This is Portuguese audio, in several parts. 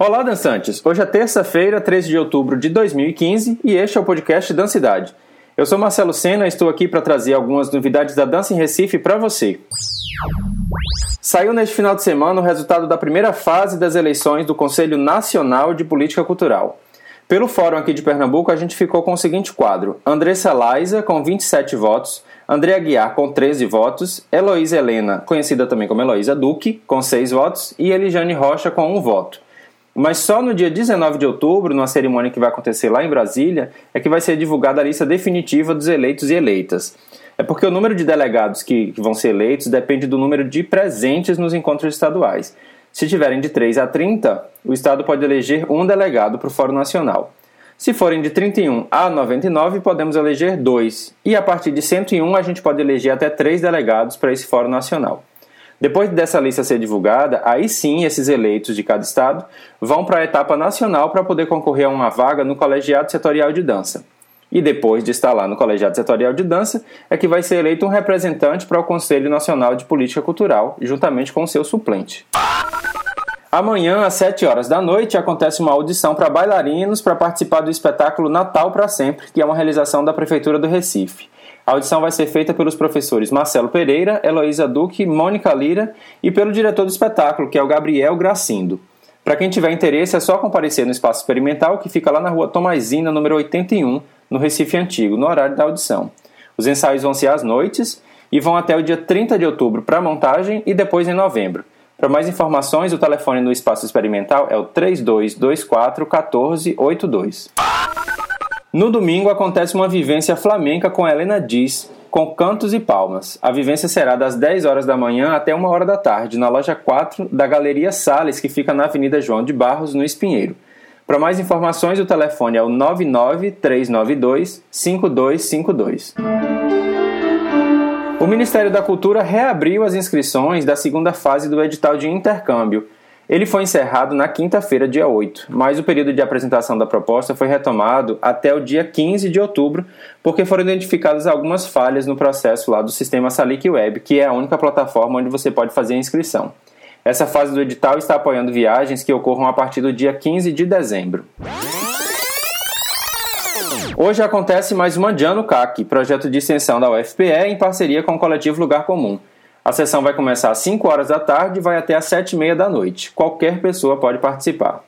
Olá, dançantes! Hoje é terça-feira, 13 de outubro de 2015 e este é o podcast Dancidade. Eu sou Marcelo Sena e estou aqui para trazer algumas novidades da dança em Recife para você. Saiu neste final de semana o resultado da primeira fase das eleições do Conselho Nacional de Política Cultural. Pelo fórum aqui de Pernambuco, a gente ficou com o seguinte quadro: Andressa Laiza, com 27 votos, André Aguiar, com 13 votos, Heloísa Helena, conhecida também como Heloísa Duque, com 6 votos, e Elijane Rocha, com 1 voto. Mas só no dia 19 de outubro, numa cerimônia que vai acontecer lá em Brasília, é que vai ser divulgada a lista definitiva dos eleitos e eleitas. É porque o número de delegados que, vão ser eleitos depende do número de presentes nos encontros estaduais. Se tiverem de 3 a 30, o Estado pode eleger um delegado para o Fórum Nacional. Se forem de 31 a 99, podemos eleger dois. E a partir de 101, a gente pode eleger até três delegados para esse Fórum Nacional. Depois dessa lista ser divulgada, aí sim esses eleitos de cada estado vão para a etapa nacional para poder concorrer a uma vaga no colegiado setorial de dança. E depois de estar lá no colegiado setorial de dança, é que vai ser eleito um representante para o Conselho Nacional de Política Cultural, juntamente com seu suplente. Amanhã, às 7 horas da noite, acontece uma audição para bailarinos para participar do espetáculo Natal para Sempre, que é uma realização da Prefeitura do Recife. A audição vai ser feita pelos professores Marcelo Pereira, Heloísa Duque, Mônica Lira e pelo diretor do espetáculo, que é o Gabriel Gracindo. Para quem tiver interesse, é só comparecer no espaço experimental que fica lá na rua Tomazina, número 81, no Recife Antigo, no horário da audição. Os ensaios vão ser às noites e vão até o dia 30 de outubro para montagem e depois em novembro. Para mais informações, o telefone no espaço experimental é o 3224 1482. No domingo acontece uma vivência flamenca com Helena Diz, com cantos e palmas. A vivência será das 10 horas da manhã até 1 hora da tarde, na loja 4 da Galeria Sales, que fica na Avenida João de Barros, no Espinheiro. Para mais informações, o telefone é o 99392 5252. O Ministério da Cultura reabriu as inscrições da segunda fase do edital de intercâmbio ele foi encerrado na quinta-feira, dia 8, mas o período de apresentação da proposta foi retomado até o dia 15 de outubro, porque foram identificadas algumas falhas no processo lá do sistema Salic Web, que é a única plataforma onde você pode fazer a inscrição. Essa fase do edital está apoiando viagens que ocorram a partir do dia 15 de dezembro. Hoje acontece mais uma Diano CAC, projeto de extensão da UFPE em parceria com o coletivo Lugar Comum. A sessão vai começar às 5 horas da tarde e vai até às 7 e meia da noite. Qualquer pessoa pode participar.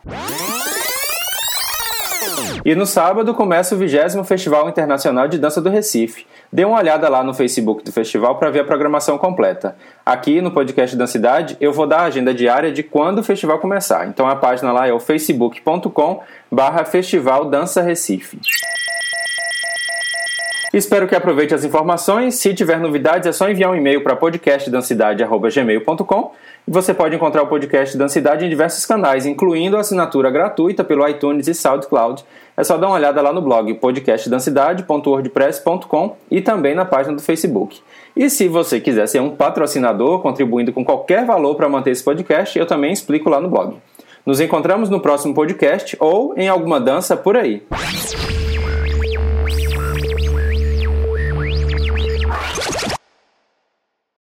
E no sábado começa o 20 Festival Internacional de Dança do Recife. Dê uma olhada lá no Facebook do festival para ver a programação completa. Aqui no podcast da cidade eu vou dar a agenda diária de quando o festival começar. Então a página lá é o facebook.com barra Festival Dança Recife. Espero que aproveite as informações. Se tiver novidades, é só enviar um e-mail para podcastdancidade.gmail.com você pode encontrar o podcast Dancidade em diversos canais, incluindo a assinatura gratuita pelo iTunes e SoundCloud. É só dar uma olhada lá no blog podcastdancidade.wordpress.com e também na página do Facebook. E se você quiser ser um patrocinador, contribuindo com qualquer valor para manter esse podcast, eu também explico lá no blog. Nos encontramos no próximo podcast ou em alguma dança por aí.